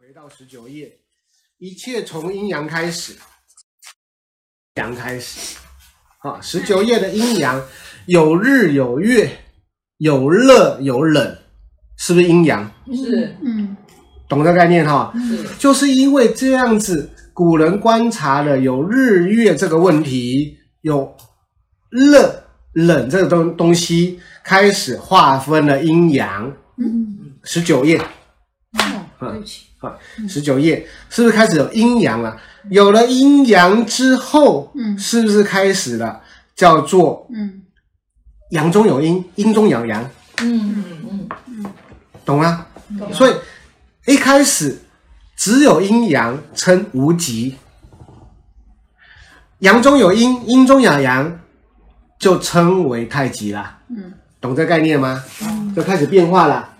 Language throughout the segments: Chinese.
回到十九页，一切从阴阳开始，阳开始。啊，十九页的阴阳有日有月，有热有冷，是不是阴阳？是，嗯，懂这个概念哈？是，就是因为这样子，古人观察了有日月这个问题，有热冷这个东东西，开始划分了阴阳。嗯，十九页。哦，对不起，啊，十九页是不是开始有阴阳了？有了阴阳之后，嗯。是不是开始了？叫做嗯。阳中有阴，阴中有阳，嗯。嗯嗯，懂吗？懂。所以一开始只有阴阳称无极，阳中有阴，阴中有阳，就称为太极啦。嗯。懂这概念吗？就开始变化了。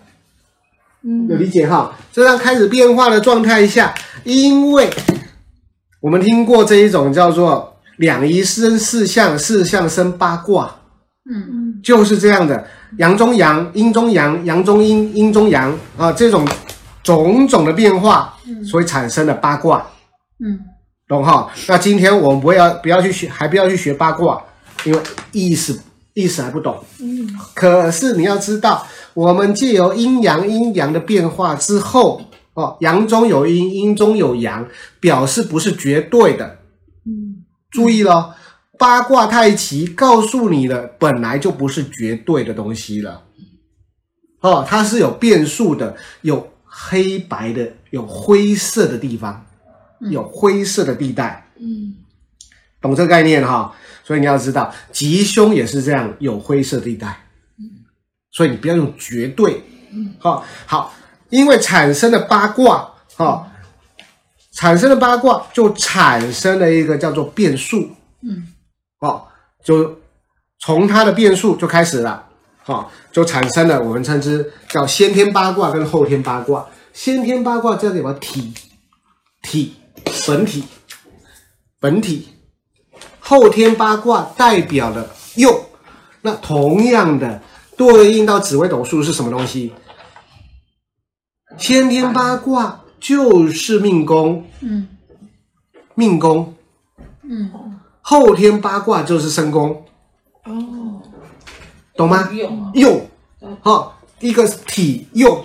嗯。有理解哈？这样开始变化的状态下，因为我们听过这一种叫做两仪生四象，四象生八卦，嗯。就是这样的，阳中阳，阴中阳，阳中阴，阴中阳啊，这种种种的变化，所以产生了八卦，嗯。懂哈？那今天我们不要不要去学，还不要去学八卦，因为意思意思还不懂。嗯。可是你要知道，我们借由阴阳阴阳的变化之后，哦，阳中有阴，阴中有阳，表示不是绝对的。嗯注意咯，八卦太极告诉你的本来就不是绝对的东西了。哦，它是有变数的，有黑白的，有灰色的地方，有灰色的地带。嗯懂这个概念哈、所以你要知道，吉凶也是这样，有灰色地带。所以你不要用绝对。好、好，因为产生的八卦，哈、产生的八卦就产生了一个叫做变数。嗯哦，就从它的变数就开始了，好、就产生了我们称之叫先天八卦跟后天八卦。先天八卦叫什么体？体本体本体。后天八卦代表了用，那同样的对应到紫微斗数是什么东西？先天八卦就是命宫，嗯。命宫。嗯。后天八卦就是身宫，哦，懂吗？用啊，用，哈、一个体用，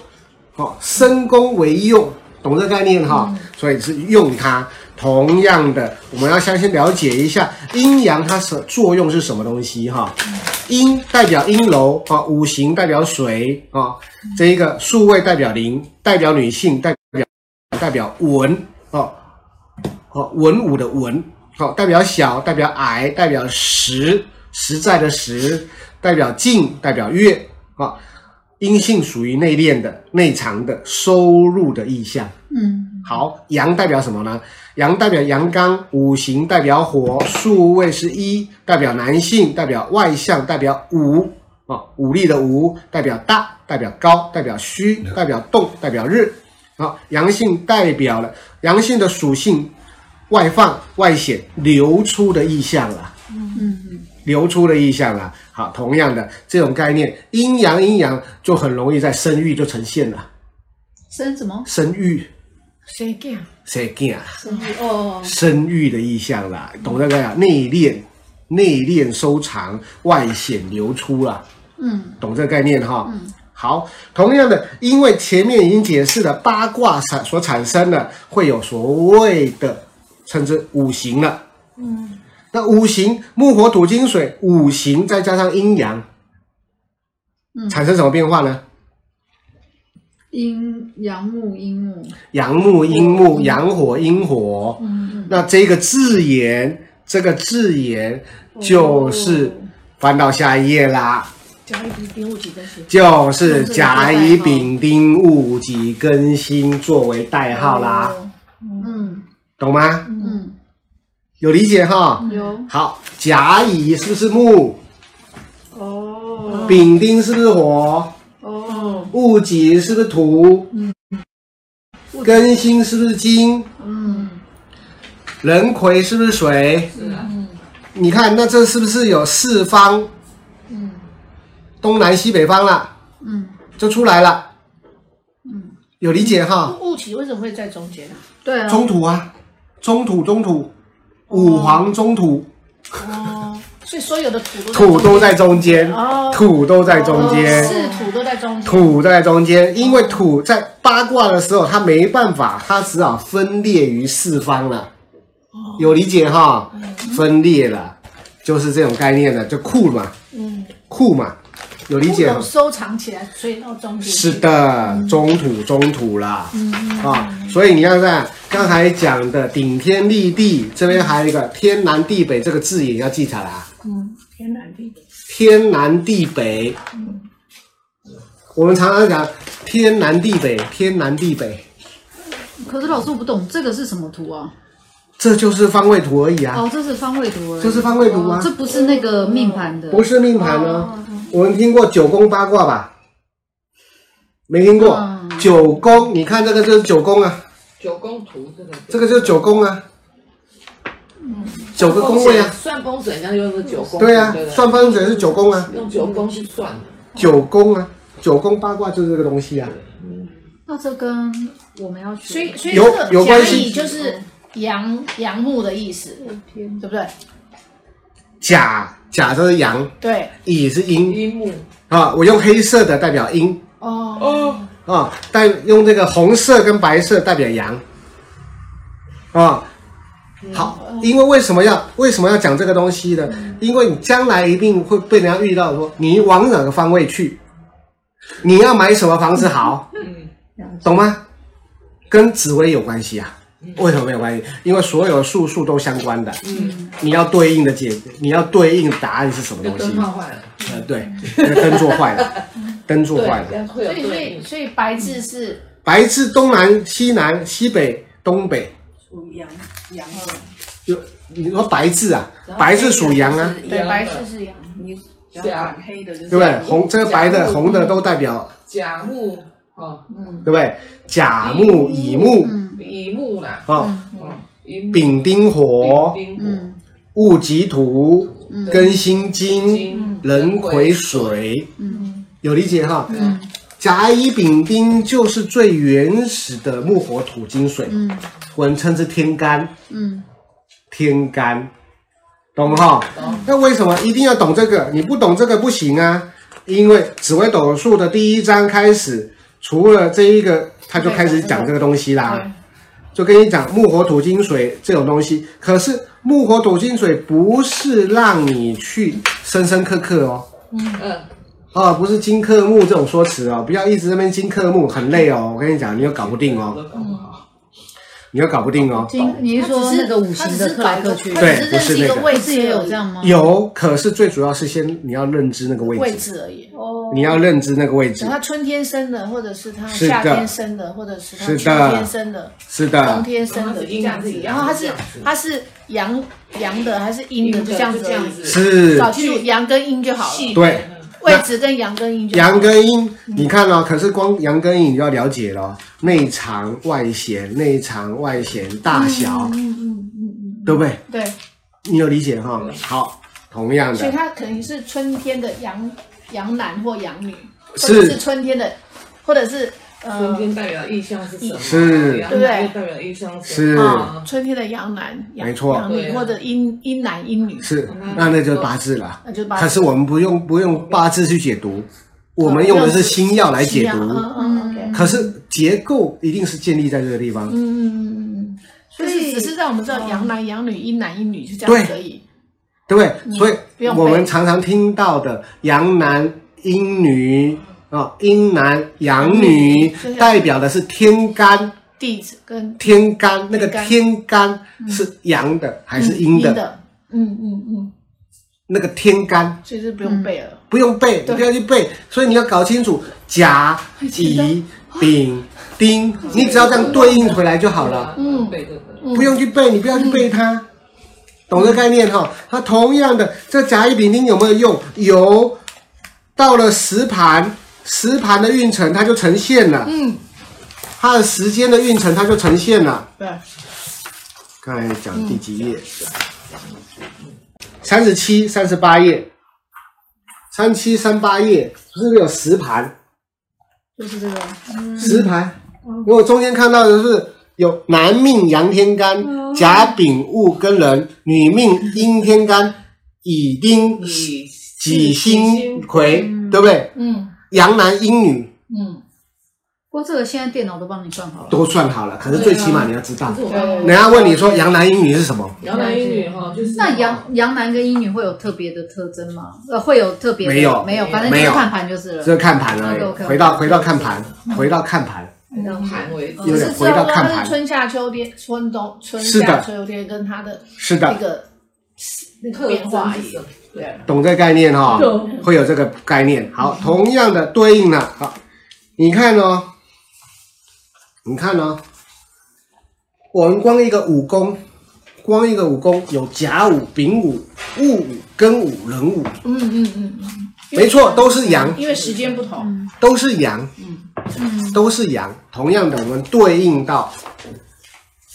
哦，身宫为用，懂这个概念哈、所以是用它。同样的，我们要先先了解一下阴阳它是作用是什么东西哈。阴代表阴柔啊，五行代表水啊，这一个数位代表灵，代表女性，代表代表文啊，哦，文武的文。好，代表小，代表矮，代表实，实在的实，代表静，代表悦。啊，阴性属于内敛的、内藏的、收入的意象。嗯好，阳代表什么呢？阳代表阳刚，五行代表火，数位是一，代表男性，代表外向，代表武啊，武力的武，代表大，代表高，代表虚，代表动，代表日。好，阳性代表了阳性的属性。外放、外显、流出的意象了，嗯嗯流出的意象了。好，同样的这种概念，阴阳阴阳就很容易在生育就呈现了。生什么？生育，谁讲？谁干啊？生育哦，生育的意向啦，懂这个呀？内敛、内敛收藏，外显流出啦，嗯懂这个概念哈？嗯好，同样的，因为前面已经解释了八卦产所产生的会有所谓的。称之五行了，嗯那五行木火土金水五行再加上阴阳，嗯，产生什么变化呢？阴阳木阴木，阳木阴木，阳火阴火。嗯那这个字眼，这个字眼就是翻到下一页啦，甲乙丙丁戊己庚辛，就是甲乙丙丁戊己庚辛作为代号啦，哦。嗯。懂吗？嗯。有理解哈？有。好，甲乙是不是木？哦。丙丁是不是火？哦戊己是不是土？嗯庚辛是不是金？嗯壬癸是不是水？是啊，你看，那这是不是有四方？嗯东南西北方了，嗯就出来了。嗯有理解哈？戊己为什么会在中间啊？对啊，中土啊，中土中土，五黄中土，哦，所以所有的土都土都在中间，哦土都在中间。是土都在中间。土在中间，因为土在八卦的时候，它没办法，它只好分裂于四方了。有理解哈？分裂了，就是这种概念的，就库嘛，嗯，库嘛，有理解收藏起来，所以到中间。是的，中土中土啦，嗯啊，所以你要看刚才讲的顶天立地，这边还有一个天南地北这个字也要记下来啊。嗯，天南地北。天南地北，我们常常讲天南地北，天南地北，可是老师我不懂这个是什么图啊？这就是方位图而已啊，哦，这是方位图而已，这是方位图吗，这不是那个命盘的，不是命盘呢。我们听过九宫八卦吧？没听过。嗯九宫，你看这个就是九宫啊，九宫图这个，这个就是九宫啊，嗯九个宫位啊。算风水，人家就是九宫。对啊不，算风水是九宫啊，用九宫去算的。九宫啊，九宫八卦就是这个东西啊。嗯那这跟我们要学，所以所以有有关系就是阳阳木的意思，对不对？甲甲就是阳，对。乙是阴一木啊。我用黑色的代表阴哦。哦，啊，代用这个红色跟白色代表阳啊。好，因为为什么要为什么要讲这个东西呢？因为你将来一定会被人家遇到说，你往哪个方位去，你要买什么房子好，懂吗？跟紫薇有关系啊。为什么没有关系？因为所有的术数都相关的。嗯，你要对应的解，你要对应答案是什么东西。灯？泡坏了，呃，对，灯做坏了，灯做，坏了。所以所以。所以白字是白字东南西南西北东北，属阳阳的，就你说白字啊，白字属阳啊，对，白字是阳，你甲黑的就是对不对？红这个白的红的都代表，甲木。哦，对不对？甲木乙木乙木啦，啊，嗯，丙丁火，丙火。嗯戊己土，庚辛金，金。壬癸水，嗯。有理解哈？嗯。甲乙丙丁就是最原始的木火土金水，嗯。我们称之天干。嗯，天干，懂哈？那为什么一定要懂这个？你不懂这个不行啊！因为紫微斗数的第一章开始，除了这一个，他就开始讲这个东西啦。就跟你讲木火土金水这种东西。可是木火土金水不是让你去深深刻刻哦，嗯嗯，啊，不是金克木这种说辞哦，不要一直在那边金克木，很累哦。我跟你讲，你又搞不定哦，都搞不好。你又搞不定哦。今你是说那个五行的克来克去它，对只是认识一个位置也有这样吗？有，可是最主要是先你要认知那个位置位置，而已。哦，你要认知那个位置。他春天生的，或者是他夏天生的，或者是他秋天生的，是的冬，天生的，就这样子。然后它是它是阳阳的还是阴的，就这样子这样子。是，搞清楚阳跟阴就好了，对，位置跟阳跟阴就。阳跟阴，你看哦，可是光阳跟阴你就要了解咯，内藏外显，内藏外显，大小，嗯嗯嗯嗯，对不对？对，你有理解哈？好，同样的，所以它可能是春天的阳阳男或阳女，或是者是春天的，或者是春呃天代表意象是什么？是。阳对不对代表意象是。啊。春天的阳男，阳没错。阳女或者阴阴男阴女，是，那那就是八字了。那就八字。可是我们不用不用八字去解读，我们用的是星曜来解读。嗯嗯嗯。可是结构一定是建立在这个地方。嗯嗯嗯嗯，所所以以只是让我们知道阳男阳女阴男阴女是这样可以。对不对？所以我们常常听到的阳男阴女啊，阴男阳女，代表的是天干。地址跟天干那个天干是阳的还是阴的？嗯嗯嗯，那个天干。所以是不用背了。不用背，你不要去背，所以你要搞清楚甲、乙、丙、丁，你只要这样对应回来就好了。嗯，对对对，不用去背，你不要去背它，懂这个概念哈？它同样的，这甲乙丙丁有没有用？有，到了十盘，时盘的运程它就呈现了，嗯，它的时间的运程它就呈现了。对，刚才讲第几页？三十七、三十八页，三七三八页，是不是有时盘？就是这个。时盘如果中间看到的是有男命阳天干甲丙戊庚壬，女命阴天干乙丁以己辛癸，对不对？嗯阳男阴女嗯，不过这个现在电脑都帮你算好了。都算好了，可是最起码你要知道可。是我对人家问你说阳男阴女是什么？阳男阴女哈，就是那阳阳男跟阴女会有特别的特征吗？呃，会有特别的没有没有，反正就没有是看盘就是了。这个看盘而 OK，OK，OK 已。回到回到看盘，回到看盘。用寒为主有点回只是知道到看盘说它是春夏秋天、春冬、春是的夏秋天跟它的是的，变化而已征是什么。对，懂这个概念哈、懂。会有这个概念。好，同样的对应了。好，你看哦，你看哦，我们光一个武功，光一个武功有甲午、丙午、戊午、庚午、壬午，嗯嗯嗯嗯，没错，都是阳，因为时间不同，都是阳，都是阳。同样的，我们对应到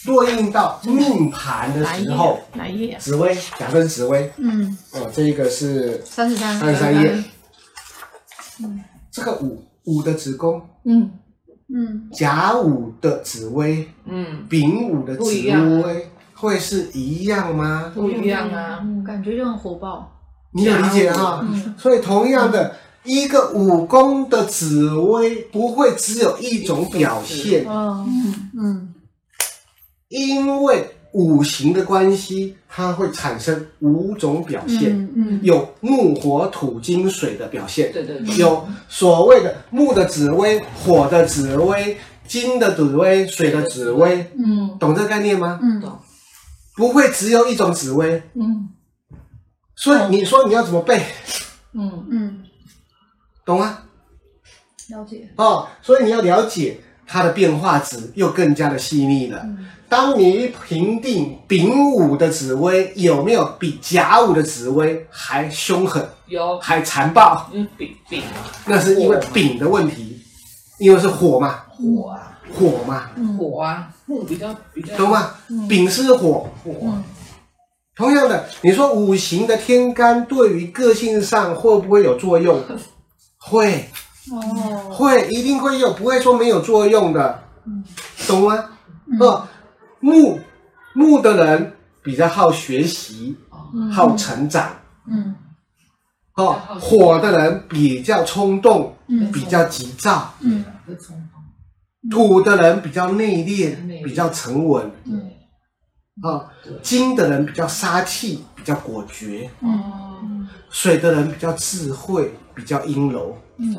对应到命盘的时候？，哪一页？紫薇，假设是紫薇，嗯，哦，这一个是三十三。三十三页。嗯。这个五五的子宫，嗯。嗯，甲午的紫薇，嗯，丙午的紫不一样。微，会是一样吗？不一样啊。嗯，感觉就很火爆。你有理解哈？嗯。所以同样的一个五宫的紫薇，不会只有一种表现，嗯。嗯因为五行的关系，它会产生五种表现，嗯嗯。有木火土金水的表现。对对对，有所谓的木的紫微、火的紫微、金的紫微、水的紫微，嗯。懂这个概念吗？嗯。懂。不会只有一种紫微，嗯。所以你说你要怎么背，嗯。嗯，懂吗？了解。哦，所以你要了解它的变化值，又更加的细腻了。当你评定丙午的紫微有没有比甲午的紫微还凶狠、有。还残暴，嗯丙丙。那是因为丙的问题，因为是火嘛，火啊。火嘛。火啊。木比较比较。懂吗？丙是火，火。啊同样的，你说五行的天干对于个性上会不会有作用？会，哦，会，一定会有，不会说没有作用的，懂吗？哦，木木的人比较好学习，好成长，嗯。哦，火的人比较冲动，嗯。比较急躁，嗯。会冲动。土的人比较内敛，内敛。比较沉稳，嗯啊，金的人比较杀气，比较果决。哦。水的人比较智慧，比较阴柔，嗯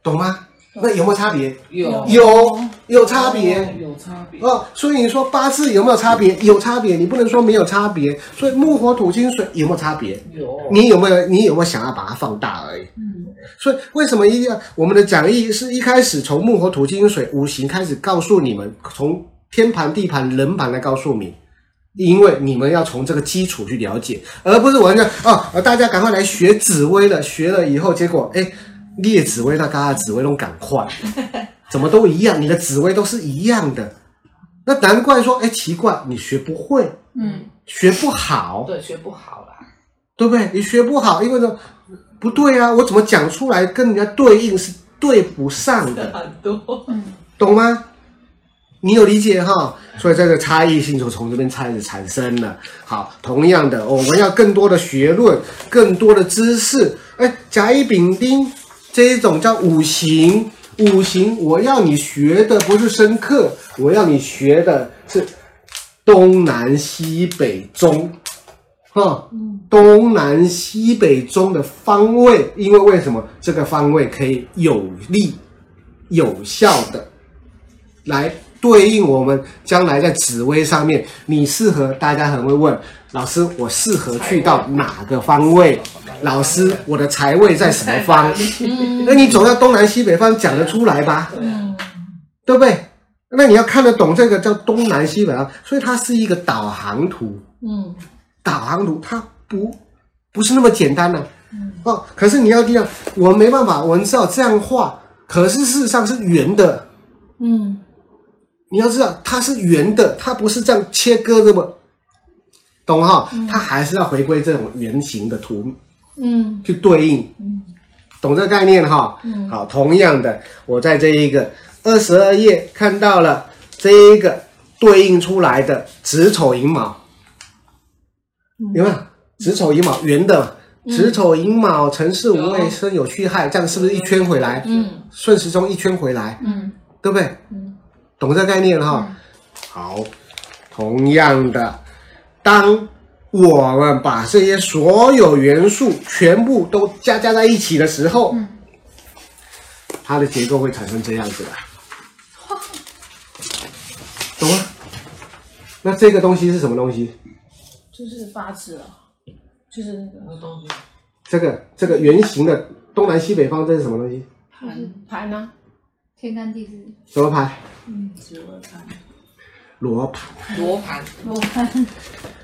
懂吗？那有没有差别？有有，有差别有差别哦。所以你说八字有没有差别？有差别，你不能说没有差别。所以木火土金水有没有差别？有你有没有？你有没有想要把它放大而已？嗯所以为什么一定要我们的讲义是一开始从木火土金水五行开始告诉你们，从天盘地盘人盘来告诉你，因为你们要从这个基础去了解，而不是完全哦，大家赶快来学紫薇了，学了以后结果哎，列紫薇那嘎嘎紫微都赶快，怎么都一样，你的紫薇都是一样的，那难怪说哎奇怪，你学不会，嗯。学不好，对学不好啦对不对？你学不好，因为呢不对啊，我怎么讲出来跟人家对应是对不上的，很多。懂吗？你有理解哈？所以这个差异性就从这边开始产生了。好，同样的，我们要更多的学论，更多的知识。哎，甲乙丙丁这一种叫五行，五行我要你学的不是深刻，我要你学的是东南西北中。哈，东南西北中的方位，因为为什么这个方位可以有力、有效的来对应我们将来在紫微上面，你适合？大家很会问老师，我适合去到哪个方位？老师，我的财位在什么方？那你总要东南西北方讲得出来吧？嗯对不对？那你要看得懂这个叫东南西北方，所以它是一个导航图。嗯导航图它不不是那么简单的、哦。可是你要这样，我们没办法，我们知道这样画，可是事实上是圆的。嗯你要知道它是圆的，它不是这样切割的嘛，懂哈？它还是要回归这种圆形的图嗯。去对应，懂这个概念哈？好，同样的，我在这一个二十二页看到了这一个对应出来的子丑寅卯，有没有？子丑寅卯圆的，子丑寅卯辰巳午未申酉戌亥，这样是不是一圈回来？嗯，顺时钟一圈回来，嗯，对不对？嗯，懂这个概念哈？好，同样的，当我们把这些所有元素全部都加加在一起的时候，嗯它的结构会产生这样子的，懂吗？那这个东西是什么东西？就是八字了，就是那个东西？这个这个圆形的东南西北方，这是什么东西？盘盘呢？天干地支，什么盘？嗯，指我看罗盘。罗盘，罗盘。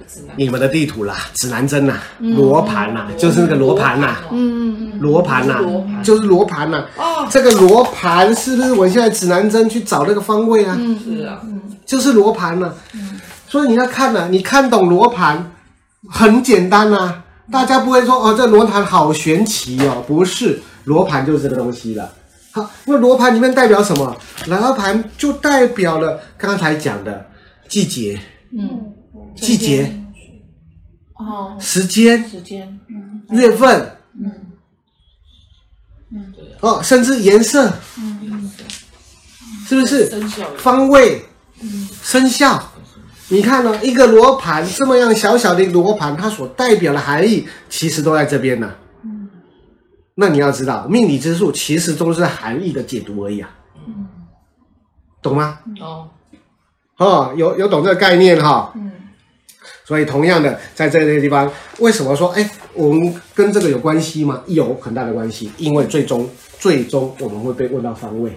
指南你们的地图啦，指南针啦，罗盘啦，就是那个罗盘啦，嗯，嗯嗯。罗盘啦罗盘，就是罗盘啦。哦，这个罗盘是不是我现在指南针去找那个方位啊？嗯是啊，就是罗盘了。所以你要看呐、你看懂罗盘很简单呐、大家不会说哦，这罗盘好玄奇哦，不是，罗盘就是这个东西了。好，那罗盘里面代表什么？罗盘就代表了刚才讲的季节、嗯，季节、哦，时间、时间，嗯。月份，嗯，嗯。哦，甚至颜色，嗯。是不是？生肖方位、生肖，你看呢、一个罗盘这么样小小的一个罗盘，它所代表的含义其实都在这边呢。那你要知道，命理之术其实都是含义的解读而已啊。懂吗？哦，哦，有有懂这个概念哈、嗯所以同样的，在这个地方，为什么说哎，我们跟这个有关系吗？有很大的关系，因为最终最终我们会被问到方位，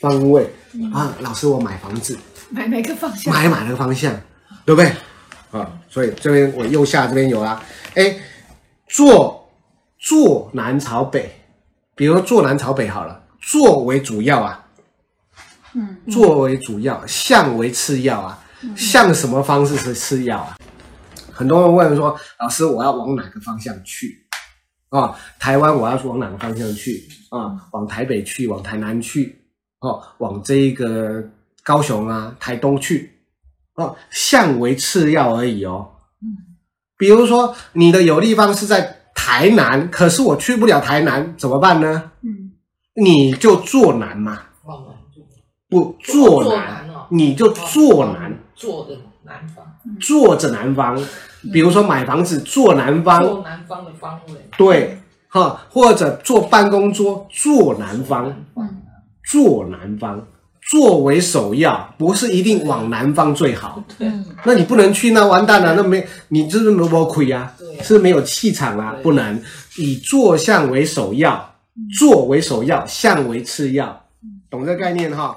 方位、啊，老师，我买房子。买哪个方向？买买那个方向，对不对？啊，所以这边我右下这边有啊，哎，坐坐南朝北，比如说坐南朝北好了，坐为主要啊，嗯，坐为主要，向为次要啊，向什么方式是次要啊？很多人问说，老师，我要往哪个方向去？啊，台湾我要往哪个方向去？啊，往台北去，往台南去，哦，往这个高雄啊、台东去，哦，向为次要而已哦。嗯比如说你的有利方是在台南，可是我去不了台南，怎么办呢？嗯，你就坐南嘛，往南坐，不坐坐南你就坐南，坐的南方，坐着南方。比如说买房子坐南方，坐南方的方位，对，哈，或者坐办公桌坐，南方，坐南方，坐为首要，不是一定往南方最好。对，那你不能去，那完蛋了，那没你这是没有亏啊是没有气场啊，不能。以坐相为首要，坐为首要，相为次要，懂这个概念哈？